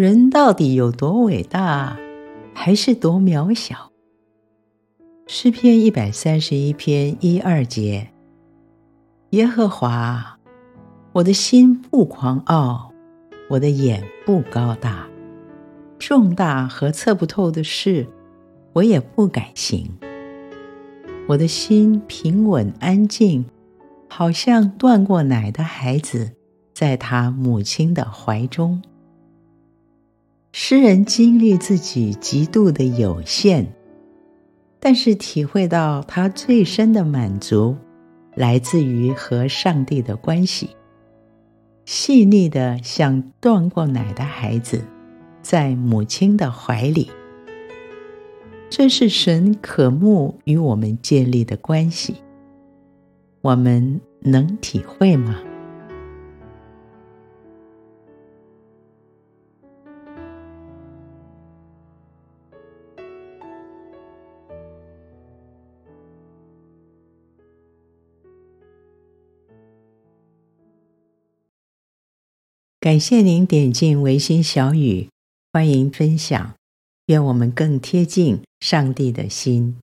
人到底有多伟大，还是多渺小？诗篇一百三十一篇一二节：耶和华，我的心不狂傲，我的眼不高大，重大和测不透的事，我也不敢行。我的心平稳安静，好像断过奶的孩子，在他母亲的怀中。诗人经历自己极度的有限，但是体会到他最深的满足，来自于和上帝的关系，细腻的像断过奶的孩子，在母亲的怀里。这是神渴慕与我们建立的关系，我们能体会吗？感谢您点进维心小语，欢迎分享。愿我们更贴近上帝的心。